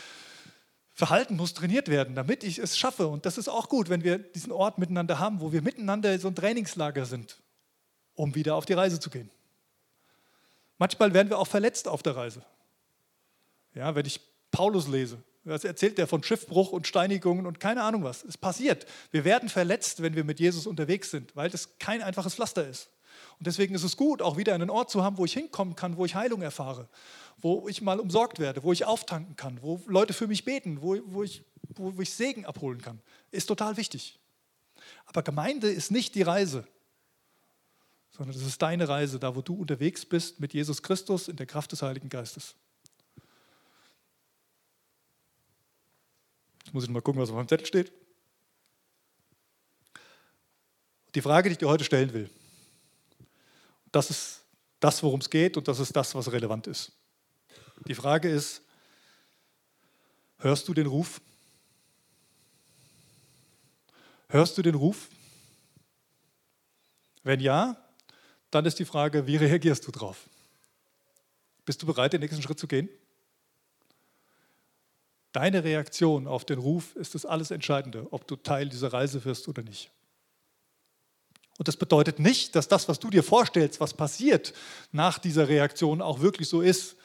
Verhalten muss trainiert werden, damit ich es schaffe. Und das ist auch gut, wenn wir diesen Ort miteinander haben, wo wir miteinander so ein Trainingslager sind, um wieder auf die Reise zu gehen. Manchmal werden wir auch verletzt auf der Reise. Ja, wenn ich Paulus lese, was erzählt er von Schiffbruch und Steinigungen und keine Ahnung was. Es passiert. Wir werden verletzt, wenn wir mit Jesus unterwegs sind, weil das kein einfaches Pflaster ist. Und deswegen ist es gut, auch wieder einen Ort zu haben, wo ich hinkommen kann, wo ich Heilung erfahre, wo ich mal umsorgt werde, wo ich auftanken kann, wo Leute für mich beten, wo, wo, ich, wo, ich Segen abholen kann. Ist total wichtig. Aber Gemeinde ist nicht die Reise, sondern es ist deine Reise, da wo du unterwegs bist mit Jesus Christus in der Kraft des Heiligen Geistes. Jetzt muss ich mal gucken, was auf meinem Zettel steht. Die Frage, die ich dir heute stellen will, das ist das, worum es geht und das ist das, was relevant ist. Die Frage ist, hörst du den Ruf? Hörst du den Ruf? Wenn ja, dann ist die Frage, wie reagierst du drauf? Bist du bereit, den nächsten Schritt zu gehen? Deine Reaktion auf den Ruf ist das alles Entscheidende, ob du Teil dieser Reise wirst oder nicht. Und das bedeutet nicht, dass das, was du dir vorstellst, was passiert nach dieser Reaktion, auch wirklich so ist,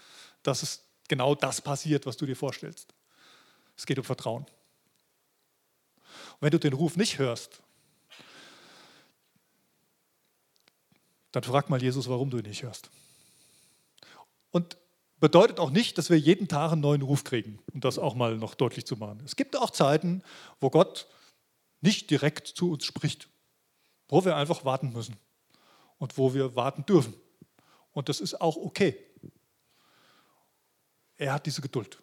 dass es genau das passiert, was du dir vorstellst. Es geht um Vertrauen. Und wenn du den Ruf nicht hörst, dann frag mal Jesus, warum du ihn nicht hörst. Und bedeutet auch nicht, dass wir jeden Tag einen neuen Ruf kriegen, um das auch mal noch deutlich zu machen. Es gibt auch Zeiten, wo Gott nicht direkt zu uns spricht, wo wir einfach warten müssen und wo wir warten dürfen. Und das ist auch okay. Er hat diese Geduld.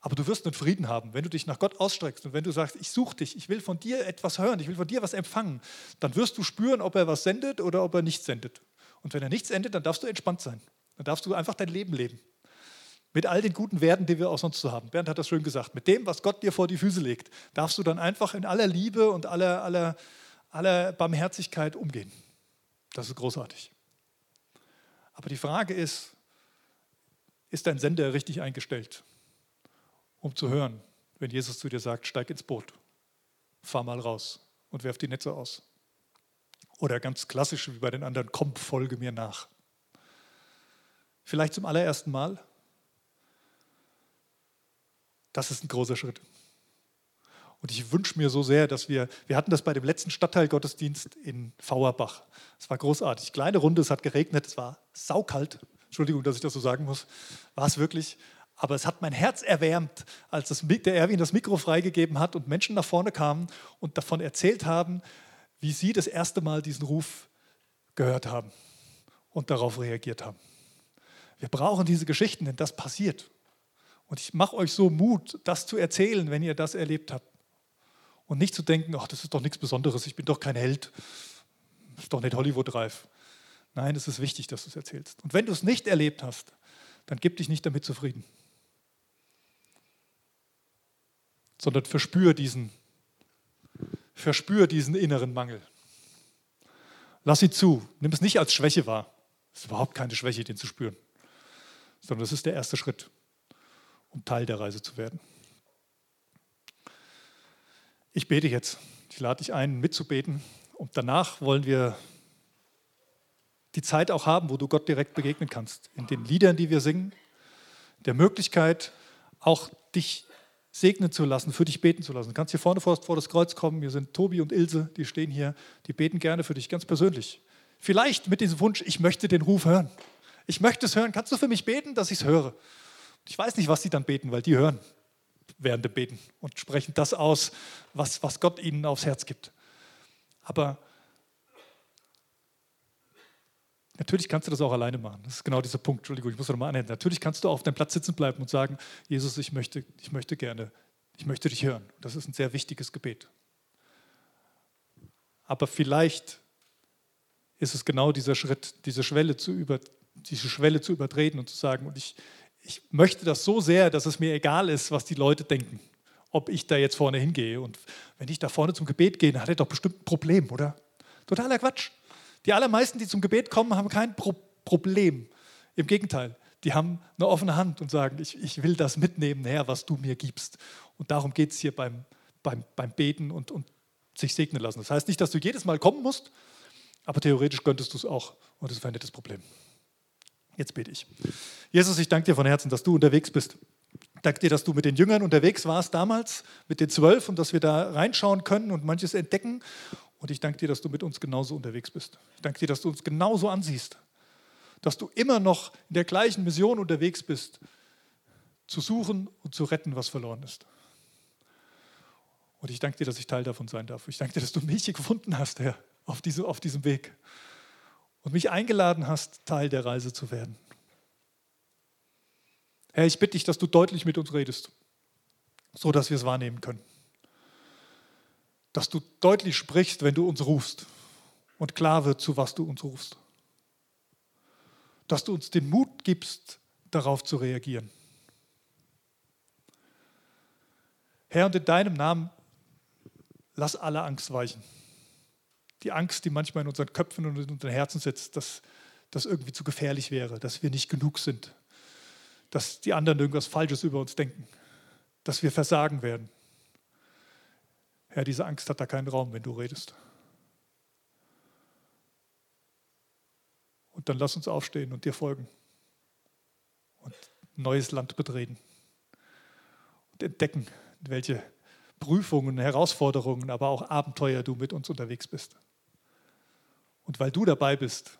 Aber du wirst einen Frieden haben, wenn du dich nach Gott ausstreckst und wenn du sagst, ich suche dich, ich will von dir etwas hören, ich will von dir was empfangen, dann wirst du spüren, ob er was sendet oder ob er nichts sendet. Und wenn er nichts sendet, dann darfst du entspannt sein. Dann darfst du einfach dein Leben leben. Mit all den guten Werten, die wir auch sonst so haben. Bernd hat das schön gesagt. Mit dem, was Gott dir vor die Füße legt, darfst du dann einfach in aller Liebe und aller, aller, aller Barmherzigkeit umgehen. Das ist großartig. Aber die Frage ist, ist dein Sender richtig eingestellt, um zu hören, wenn Jesus zu dir sagt, steig ins Boot, fahr mal raus und werf die Netze aus. Oder ganz klassisch wie bei den anderen, komm, folge mir nach. Vielleicht zum allerersten Mal. Das ist ein großer Schritt. Und ich wünsche mir so sehr, dass wir, wir hatten das bei dem letzten Stadtteilgottesdienst in Fauerbach. Es war großartig. Kleine Runde, es hat geregnet, es war saukalt. Entschuldigung, dass ich das so sagen muss. War es wirklich. Aber es hat mein Herz erwärmt, als das, der Erwin das Mikro freigegeben hat und Menschen nach vorne kamen und davon erzählt haben, wie sie das erste Mal diesen Ruf gehört haben und darauf reagiert haben. Wir brauchen diese Geschichten, denn das passiert. Und ich mache euch so Mut, das zu erzählen, wenn ihr das erlebt habt. Und nicht zu denken, ach, das ist doch nichts Besonderes, ich bin doch kein Held, ist doch nicht Hollywood-reif. Nein, es ist wichtig, dass du es erzählst. Und wenn du es nicht erlebt hast, dann gib dich nicht damit zufrieden, sondern verspür diesen, verspür diesen inneren Mangel. Lass ihn zu. Nimm es nicht als Schwäche wahr. Es ist überhaupt keine Schwäche, den zu spüren sondern das ist der erste Schritt, um Teil der Reise zu werden. Ich bete jetzt. Ich lade dich ein, mitzubeten. Und danach wollen wir die Zeit auch haben, wo du Gott direkt begegnen kannst. In den Liedern, die wir singen, der Möglichkeit, auch dich segnen zu lassen, für dich beten zu lassen. Du kannst hier vorne vor, vor das Kreuz kommen. Hier sind Tobi und Ilse, die stehen hier. Die beten gerne für dich, ganz persönlich. Vielleicht mit diesem Wunsch, ich möchte den Ruf hören. Ich möchte es hören. Kannst du für mich beten, dass ich es höre? Ich weiß nicht, was sie dann beten, weil die hören während dem Beten und sprechen das aus, was, was Gott ihnen aufs Herz gibt. Aber natürlich kannst du das auch alleine machen. Das ist genau dieser Punkt. Entschuldigung, ich muss nochmal anhängen. Natürlich kannst du auf deinem Platz sitzen bleiben und sagen, Jesus, ich möchte, ich möchte gerne, ich möchte dich hören. Das ist ein sehr wichtiges Gebet. Aber vielleicht ist es genau dieser Schritt, diese Schwelle zu über, diese Schwelle zu übertreten und zu sagen, und ich, ich möchte das so sehr, dass es mir egal ist, was die Leute denken, ob ich da jetzt vorne hingehe. Und wenn ich da vorne zum Gebet gehe, dann hat er doch bestimmt ein Problem, oder? Totaler Quatsch. Die allermeisten, die zum Gebet kommen, haben kein Pro Problem. Im Gegenteil, die haben eine offene Hand und sagen, ich, ich will das mitnehmen, Herr, was du mir gibst. Und darum geht es hier beim, beim, beim Beten und, und sich segnen lassen. Das heißt nicht, dass du jedes Mal kommen musst, aber theoretisch könntest du es auch und das wäre nicht das Problem. Jetzt bete ich. Jesus, ich danke dir von Herzen, dass du unterwegs bist. Ich danke dir, dass du mit den Jüngern unterwegs warst damals, mit den zwölf und dass wir da reinschauen können und manches entdecken. Und ich danke dir, dass du mit uns genauso unterwegs bist. Ich danke dir, dass du uns genauso ansiehst. Dass du immer noch in der gleichen Mission unterwegs bist, zu suchen und zu retten, was verloren ist. Und ich danke dir, dass ich Teil davon sein darf. Ich danke dir, dass du mich hier gefunden hast, Herr, auf, diese, auf diesem Weg und mich eingeladen hast, Teil der Reise zu werden. Herr, ich bitte dich, dass du deutlich mit uns redest, so dass wir es wahrnehmen können. Dass du deutlich sprichst, wenn du uns rufst und klar wird, zu was du uns rufst. Dass du uns den Mut gibst, darauf zu reagieren. Herr, und in deinem Namen lass alle Angst weichen die Angst, die manchmal in unseren Köpfen und in unseren Herzen sitzt, dass das irgendwie zu gefährlich wäre, dass wir nicht genug sind, dass die anderen irgendwas Falsches über uns denken. dass wir versagen werden. Herr, diese Angst hat da keinen Raum, wenn du redest. Und dann lass uns aufstehen und dir folgen und neues Land betreten und entdecken, welche Prüfungen, Herausforderungen, aber auch Abenteuer du mit uns unterwegs bist. Und weil du dabei bist,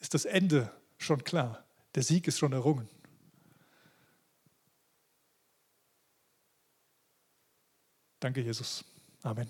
ist das Ende schon klar. Der Sieg ist schon errungen. Danke, Jesus. Amen.